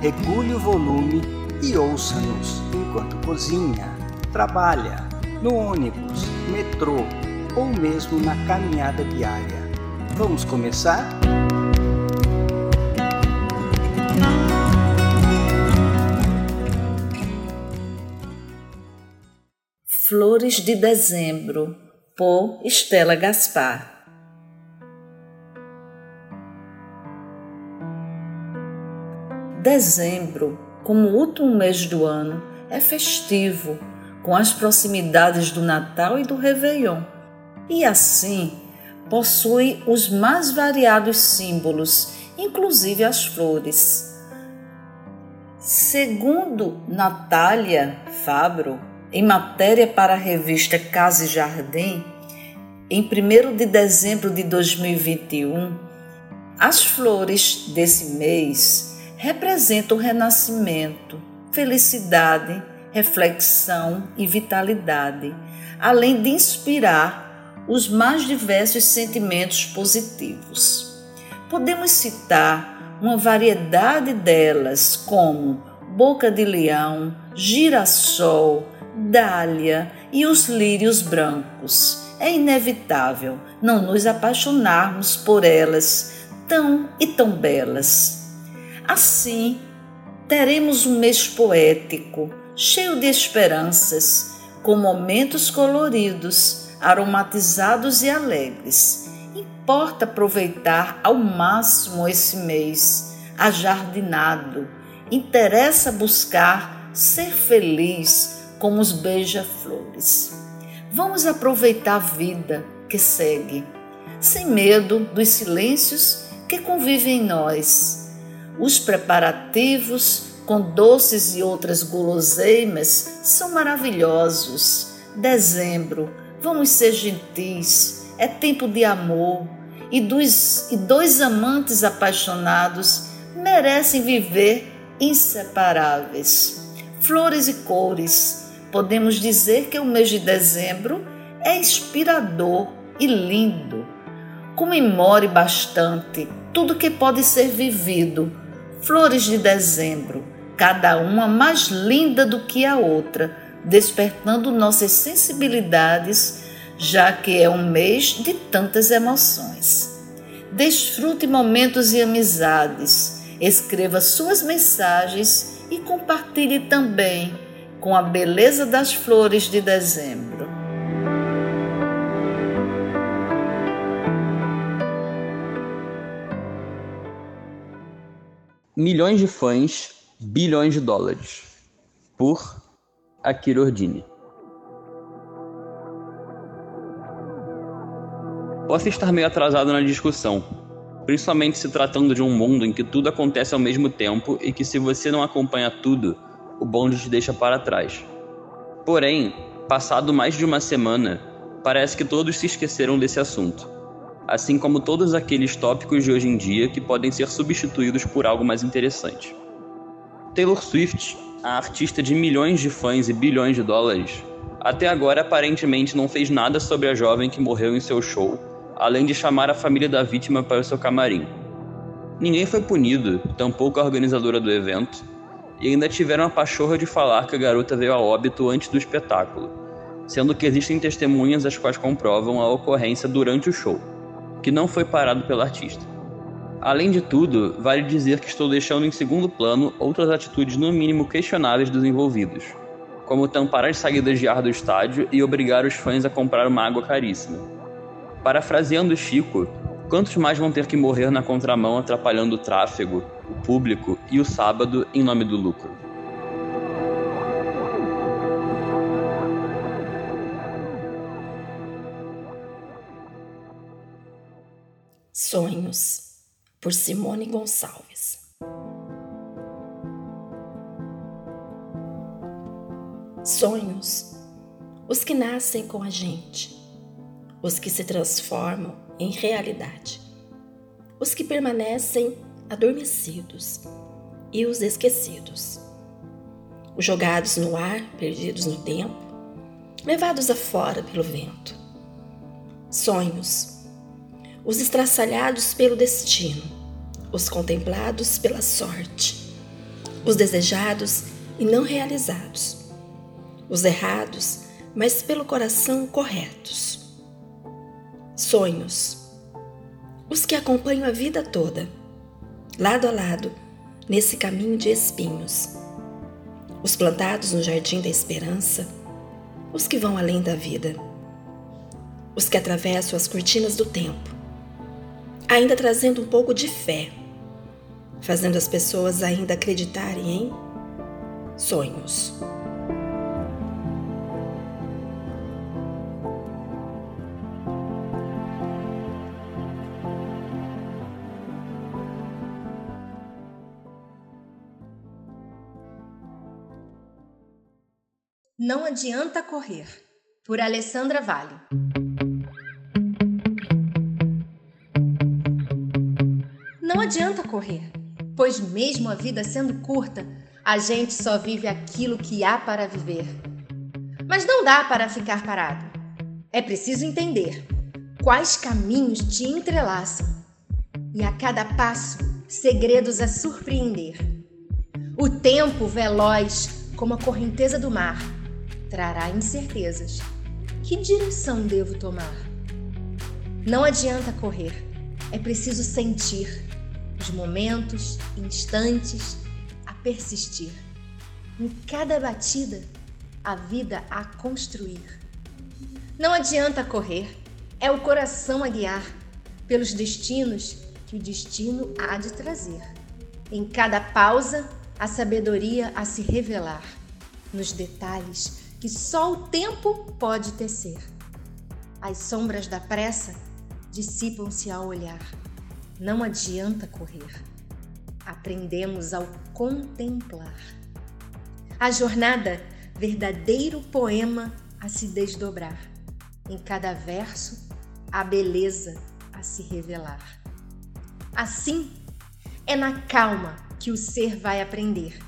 regule o volume e ouça-nos enquanto cozinha, trabalha, no ônibus, metrô ou mesmo na caminhada diária. Vamos começar? Flores de Dezembro, por Estela Gaspar. Dezembro, como último mês do ano, é festivo, com as proximidades do Natal e do Réveillon, e assim possui os mais variados símbolos, inclusive as flores. Segundo Natália Fabro, em matéria para a revista Casa e Jardim, em 1 de dezembro de 2021, as flores desse mês representam o renascimento, felicidade, reflexão e vitalidade, além de inspirar os mais diversos sentimentos positivos. Podemos citar uma variedade delas, como boca de leão, girassol, dália e os lírios brancos. É inevitável não nos apaixonarmos por elas, tão e tão belas. Assim, teremos um mês poético, cheio de esperanças, com momentos coloridos, aromatizados e alegres. Importa aproveitar ao máximo esse mês, ajardinado. Interessa buscar ser feliz como os beija-flores. Vamos aproveitar a vida que segue, sem medo dos silêncios que convivem em nós. Os preparativos com doces e outras guloseimas são maravilhosos. Dezembro, vamos ser gentis, é tempo de amor e, dos, e dois amantes apaixonados merecem viver inseparáveis. Flores e cores, podemos dizer que o mês de dezembro é inspirador e lindo. Comemore bastante tudo que pode ser vivido. Flores de dezembro, cada uma mais linda do que a outra, despertando nossas sensibilidades, já que é um mês de tantas emoções. Desfrute momentos e amizades, escreva suas mensagens e compartilhe também com a beleza das flores de dezembro. Milhões de fãs, bilhões de dólares. Por Akira Ordini. Posso estar meio atrasado na discussão, principalmente se tratando de um mundo em que tudo acontece ao mesmo tempo e que, se você não acompanha tudo, o bonde te deixa para trás. Porém, passado mais de uma semana, parece que todos se esqueceram desse assunto, assim como todos aqueles tópicos de hoje em dia que podem ser substituídos por algo mais interessante. Taylor Swift, a artista de milhões de fãs e bilhões de dólares, até agora aparentemente não fez nada sobre a jovem que morreu em seu show, além de chamar a família da vítima para o seu camarim. Ninguém foi punido, tampouco a organizadora do evento, e ainda tiveram a pachorra de falar que a garota veio a óbito antes do espetáculo, sendo que existem testemunhas as quais comprovam a ocorrência durante o show, que não foi parado pelo artista. Além de tudo, vale dizer que estou deixando em segundo plano outras atitudes no mínimo questionáveis dos envolvidos, como tampar as saídas de ar do estádio e obrigar os fãs a comprar uma água caríssima. Parafraseando Chico, quantos mais vão ter que morrer na contramão atrapalhando o tráfego, o público e o sábado em nome do lucro. Sonhos, por Simone Gonçalves. Sonhos, os que nascem com a gente, os que se transformam em realidade, os que permanecem adormecidos e os esquecidos, os jogados no ar, perdidos no tempo, levados afora pelo vento. Sonhos, os estraçalhados pelo destino, os contemplados pela sorte, os desejados e não realizados, os errados, mas pelo coração corretos. Sonhos, os que acompanham a vida toda, lado a lado, nesse caminho de espinhos. Os plantados no jardim da esperança, os que vão além da vida, os que atravessam as cortinas do tempo, ainda trazendo um pouco de fé, fazendo as pessoas ainda acreditarem em sonhos. Não adianta correr, por Alessandra Vale. Não adianta correr, pois mesmo a vida sendo curta, a gente só vive aquilo que há para viver. Mas não dá para ficar parado. É preciso entender quais caminhos te entrelaçam e a cada passo segredos a surpreender. O tempo veloz como a correnteza do mar trará incertezas. Que direção devo tomar? Não adianta correr, é preciso sentir os momentos, instantes, a persistir. Em cada batida, a vida a construir. Não adianta correr, é o coração a guiar pelos destinos que o destino há de trazer. Em cada pausa, a sabedoria a se revelar. Nos detalhes, que só o tempo pode tecer. As sombras da pressa dissipam-se ao olhar. Não adianta correr. Aprendemos ao contemplar. A jornada, verdadeiro poema a se desdobrar. Em cada verso, a beleza a se revelar. Assim, é na calma que o ser vai aprender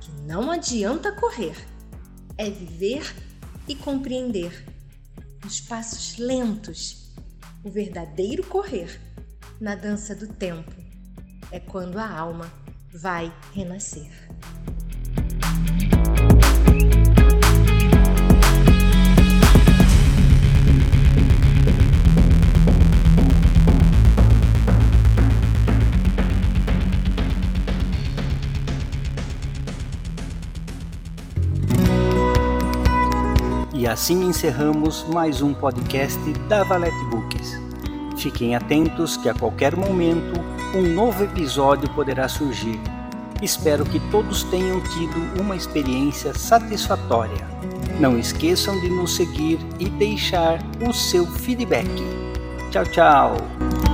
que não adianta correr é viver e compreender, nos passos lentos, o verdadeiro correr na dança do tempo. É quando a alma vai renascer. E assim encerramos mais um podcast da Valete. Fiquem atentos que a qualquer momento um novo episódio poderá surgir. Espero que todos tenham tido uma experiência satisfatória. Não esqueçam de nos seguir e deixar o seu feedback. Tchau, tchau!